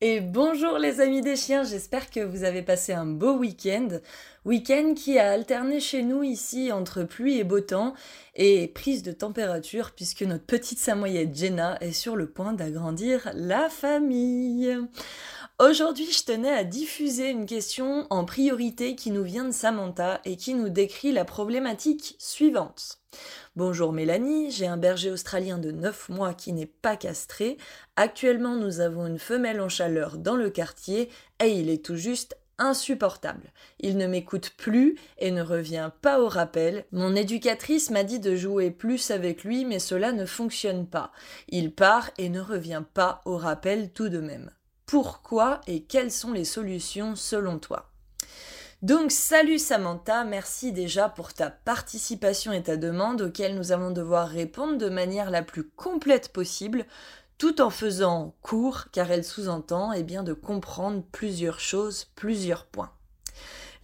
Et bonjour les amis des chiens, j'espère que vous avez passé un beau week-end. Week-end qui a alterné chez nous ici entre pluie et beau temps et prise de température puisque notre petite samoyette Jenna est sur le point d'agrandir la famille. Aujourd'hui, je tenais à diffuser une question en priorité qui nous vient de Samantha et qui nous décrit la problématique suivante. Bonjour Mélanie, j'ai un berger australien de 9 mois qui n'est pas castré. Actuellement, nous avons une femelle en chaleur dans le quartier et il est tout juste insupportable. Il ne m'écoute plus et ne revient pas au rappel. Mon éducatrice m'a dit de jouer plus avec lui, mais cela ne fonctionne pas. Il part et ne revient pas au rappel tout de même. Pourquoi et quelles sont les solutions selon toi? Donc salut Samantha, merci déjà pour ta participation et ta demande auxquelles nous allons devoir répondre de manière la plus complète possible, tout en faisant court car elle sous-entend eh bien de comprendre plusieurs choses, plusieurs points.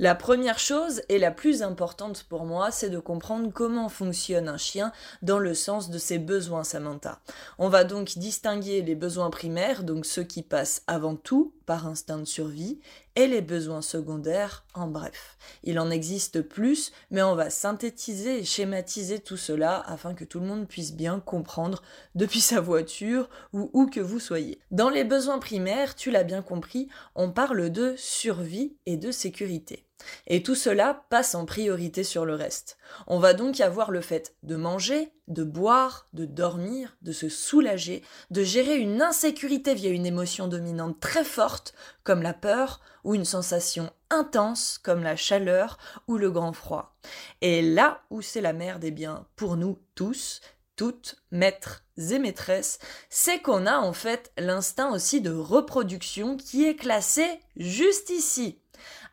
La première chose et la plus importante pour moi, c'est de comprendre comment fonctionne un chien dans le sens de ses besoins, Samantha. On va donc distinguer les besoins primaires, donc ceux qui passent avant tout par instinct de survie, et les besoins secondaires, en bref. Il en existe plus, mais on va synthétiser et schématiser tout cela afin que tout le monde puisse bien comprendre depuis sa voiture ou où que vous soyez. Dans les besoins primaires, tu l'as bien compris, on parle de survie et de sécurité. Et tout cela passe en priorité sur le reste. On va donc avoir le fait de manger, de boire, de dormir, de se soulager, de gérer une insécurité via une émotion dominante très forte, comme la peur, ou une sensation intense, comme la chaleur ou le grand froid. Et là où c'est la merde, eh bien, pour nous tous, toutes, maîtres et maîtresses, c'est qu'on a en fait l'instinct aussi de reproduction qui est classé juste ici.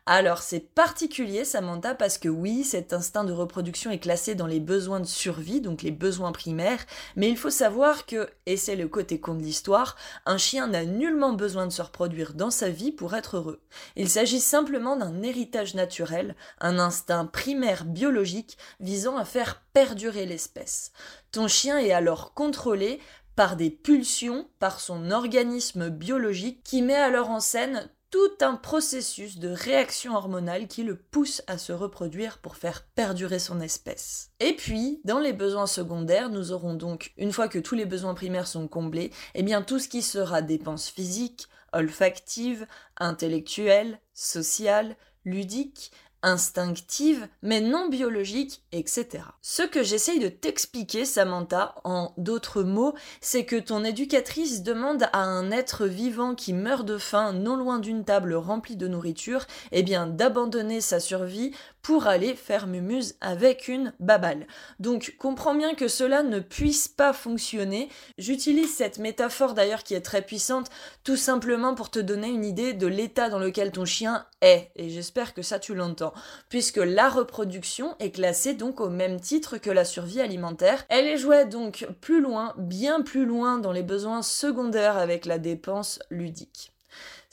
Alors c'est particulier Samantha parce que oui, cet instinct de reproduction est classé dans les besoins de survie, donc les besoins primaires, mais il faut savoir que, et c'est le côté con de l'histoire, un chien n'a nullement besoin de se reproduire dans sa vie pour être heureux. Il s'agit simplement d'un héritage naturel, un instinct primaire biologique visant à faire perdurer l'espèce. Ton chien est alors contrôlé par des pulsions, par son organisme biologique qui met alors en scène tout un processus de réaction hormonale qui le pousse à se reproduire pour faire perdurer son espèce. Et puis, dans les besoins secondaires, nous aurons donc, une fois que tous les besoins primaires sont comblés, eh bien tout ce qui sera dépenses physiques, olfactives, intellectuelles, sociales, ludiques, instinctive, mais non biologique, etc. Ce que j'essaye de t'expliquer, Samantha, en d'autres mots, c'est que ton éducatrice demande à un être vivant qui meurt de faim non loin d'une table remplie de nourriture, eh bien, d'abandonner sa survie pour aller faire mumuse avec une babale. Donc comprends bien que cela ne puisse pas fonctionner. J'utilise cette métaphore d'ailleurs qui est très puissante tout simplement pour te donner une idée de l'état dans lequel ton chien et j'espère que ça tu l'entends puisque la reproduction est classée donc au même titre que la survie alimentaire. Elle est jouée donc plus loin, bien plus loin dans les besoins secondaires avec la dépense ludique.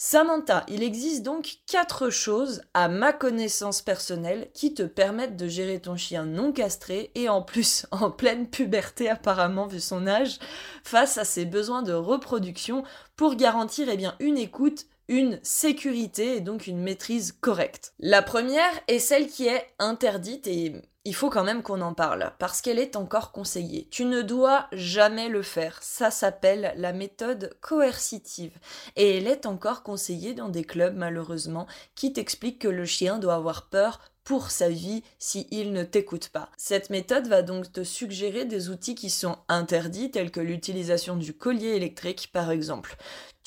Samantha, il existe donc quatre choses, à ma connaissance personnelle, qui te permettent de gérer ton chien non castré et en plus en pleine puberté apparemment vu son âge, face à ses besoins de reproduction pour garantir eh bien, une écoute, une sécurité et donc une maîtrise correcte. La première est celle qui est interdite et il faut quand même qu'on en parle, parce qu'elle est encore conseillée. Tu ne dois jamais le faire. Ça s'appelle la méthode coercitive. Et elle est encore conseillée dans des clubs, malheureusement, qui t'expliquent que le chien doit avoir peur pour sa vie si ne t'écoute pas. Cette méthode va donc te suggérer des outils qui sont interdits, tels que l'utilisation du collier électrique par exemple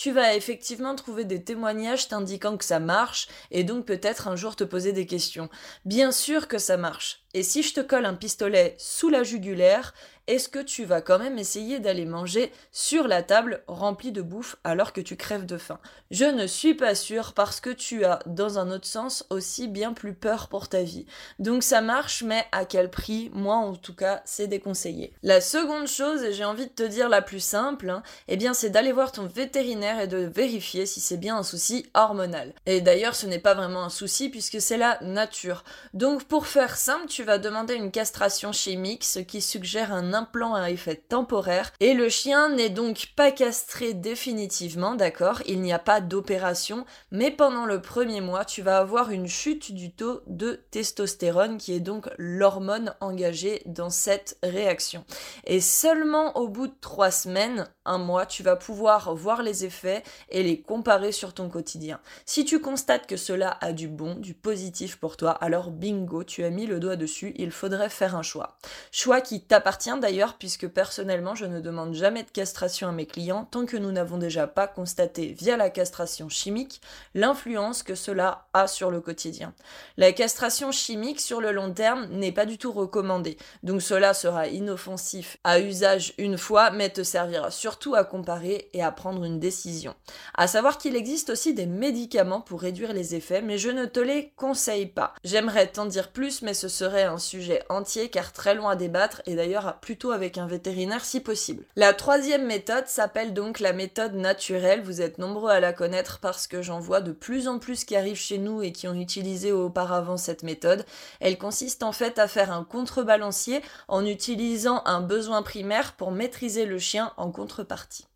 tu vas effectivement trouver des témoignages t'indiquant que ça marche et donc peut-être un jour te poser des questions. Bien sûr que ça marche. Et si je te colle un pistolet sous la jugulaire, est-ce que tu vas quand même essayer d'aller manger sur la table remplie de bouffe alors que tu crèves de faim? Je ne suis pas sûre parce que tu as, dans un autre sens, aussi bien plus peur pour ta vie. Donc ça marche, mais à quel prix? Moi, en tout cas, c'est déconseillé. La seconde chose, et j'ai envie de te dire la plus simple, hein, eh bien c'est d'aller voir ton vétérinaire et de vérifier si c'est bien un souci hormonal. Et d'ailleurs, ce n'est pas vraiment un souci puisque c'est la nature. Donc pour faire simple, tu vas demander une castration chimique, ce qui suggère un implant à effet temporaire. Et le chien n'est donc pas castré définitivement, d'accord? Il n'y a pas d'opération, mais pendant le premier mois, tu vas avoir une chute du taux de testostérone, qui est donc l'hormone engagée dans cette réaction. Et seulement au bout de trois semaines, un mois, tu vas pouvoir voir les effets et les comparer sur ton quotidien. Si tu constates que cela a du bon, du positif pour toi, alors bingo, tu as mis le doigt dessus, il faudrait faire un choix. Choix qui t'appartient d'ailleurs, puisque personnellement, je ne demande jamais de castration à mes clients tant que nous n'avons déjà pas constaté via la castration chimique l'influence que cela a sur le quotidien. La castration chimique sur le long terme n'est pas du tout recommandée, donc cela sera inoffensif à usage une fois, mais te servira surtout à comparer et à prendre une décision. À savoir qu'il existe aussi des médicaments pour réduire les effets, mais je ne te les conseille pas. J'aimerais t'en dire plus, mais ce serait un sujet entier car très loin à débattre et d'ailleurs avec un vétérinaire si possible. La troisième méthode s'appelle donc la méthode naturelle. Vous êtes nombreux à la connaître parce que j'en vois de plus en plus qui arrivent chez nous et qui ont utilisé auparavant cette méthode. Elle consiste en fait à faire un contrebalancier en utilisant un besoin primaire pour maîtriser le chien en contrepartie.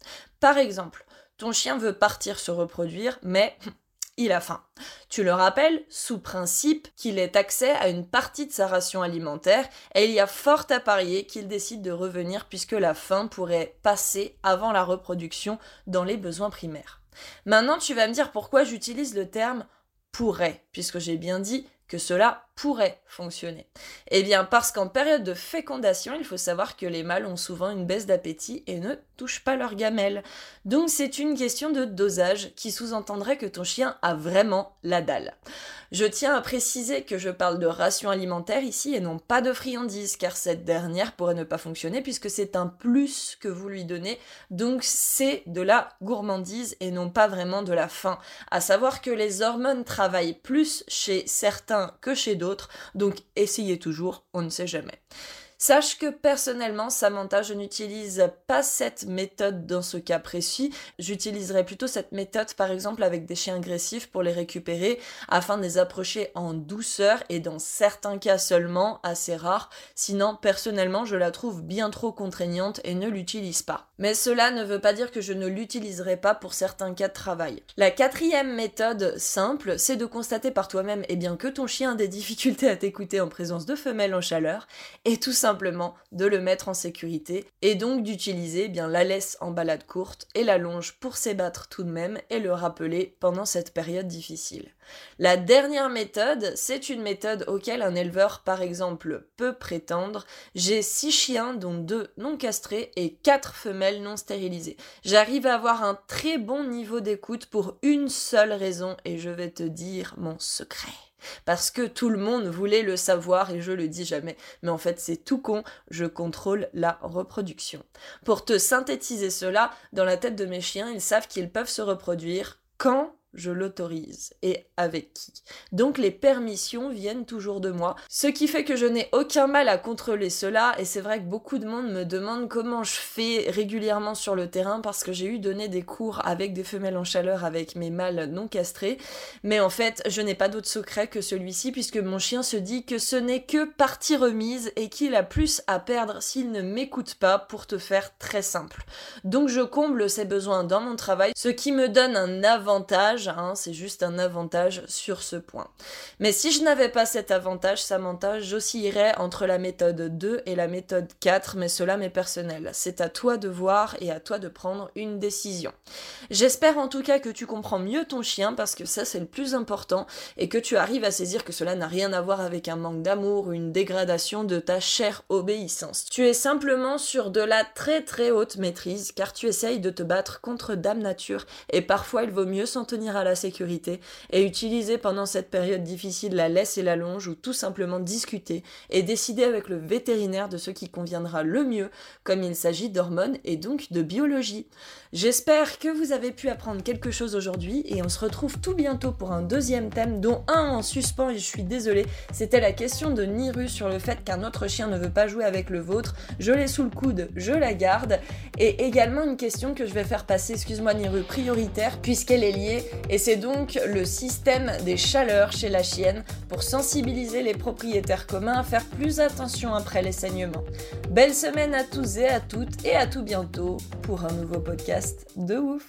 Par exemple, ton chien veut partir se reproduire, mais il a faim. Tu le rappelles, sous principe qu'il ait accès à une partie de sa ration alimentaire, et il y a fort à parier qu'il décide de revenir puisque la faim pourrait passer avant la reproduction dans les besoins primaires. Maintenant, tu vas me dire pourquoi j'utilise le terme pourrait, puisque j'ai bien dit que cela pourrait fonctionner Eh bien parce qu'en période de fécondation, il faut savoir que les mâles ont souvent une baisse d'appétit et ne touchent pas leurs gamelles. Donc c'est une question de dosage qui sous-entendrait que ton chien a vraiment la dalle. Je tiens à préciser que je parle de ration alimentaire ici et non pas de friandises car cette dernière pourrait ne pas fonctionner puisque c'est un plus que vous lui donnez. Donc c'est de la gourmandise et non pas vraiment de la faim. À savoir que les hormones travaillent plus chez certains que chez d'autres donc essayez toujours, on ne sait jamais. Sache que personnellement, Samantha, je n'utilise pas cette méthode dans ce cas précis. J'utiliserai plutôt cette méthode par exemple avec des chiens agressifs pour les récupérer afin de les approcher en douceur et dans certains cas seulement, assez rare. Sinon, personnellement, je la trouve bien trop contraignante et ne l'utilise pas. Mais cela ne veut pas dire que je ne l'utiliserai pas pour certains cas de travail. La quatrième méthode simple, c'est de constater par toi-même eh que ton chien a des difficultés à t'écouter en présence de femelles en chaleur et tout de le mettre en sécurité et donc d'utiliser eh bien la laisse en balade courte et la longe pour s'ébattre tout de même et le rappeler pendant cette période difficile. La dernière méthode, c'est une méthode auquel un éleveur par exemple peut prétendre. J'ai six chiens dont deux non castrés et quatre femelles non stérilisées. J'arrive à avoir un très bon niveau d'écoute pour une seule raison et je vais te dire mon secret parce que tout le monde voulait le savoir et je le dis jamais. Mais en fait, c'est tout con, je contrôle la reproduction. Pour te synthétiser cela, dans la tête de mes chiens, ils savent qu'ils peuvent se reproduire quand je l'autorise et avec qui? Donc les permissions viennent toujours de moi, ce qui fait que je n'ai aucun mal à contrôler cela et c'est vrai que beaucoup de monde me demande comment je fais régulièrement sur le terrain parce que j'ai eu donné des cours avec des femelles en chaleur avec mes mâles non castrés, mais en fait je n'ai pas d'autre secret que celui-ci puisque mon chien se dit que ce n'est que partie remise et qu'il a plus à perdre s'il ne m'écoute pas pour te faire très simple. Donc je comble ses besoins dans mon travail, ce qui me donne un avantage hein, c'est juste un avantage sur ce point. Mais si je n'avais pas cet avantage, Samantha, j'oscillerais entre la méthode 2 et la méthode 4, mais cela m'est personnel. C'est à toi de voir et à toi de prendre une décision. J'espère en tout cas que tu comprends mieux ton chien parce que ça c'est le plus important et que tu arrives à saisir que cela n'a rien à voir avec un manque d'amour ou une dégradation de ta chère obéissance. Tu es simplement sur de la très très haute maîtrise car tu essayes de te battre contre Dame Nature et parfois il vaut mieux s'en tenir à la sécurité et utiliser pendant cette période difficile la laisse et la longe ou tout simplement discuter et décider avec le vétérinaire de ce qui conviendra le mieux comme il s'agit d'hormones et donc de biologie. J'espère que vous avez pu apprendre quelque chose aujourd'hui et on se retrouve tout bientôt pour un deuxième thème dont un en suspens et je suis désolée, c'était la question de Niru sur le fait qu'un autre chien ne veut pas jouer avec le vôtre. Je l'ai sous le coude, je la garde et également une question que je vais faire passer, excuse-moi Niru, prioritaire puisqu'elle est liée et c'est donc le système des chaleurs chez la chienne pour sensibiliser les propriétaires communs à faire plus attention après les saignements. Belle semaine à tous et à toutes et à tout bientôt pour un nouveau podcast de ouf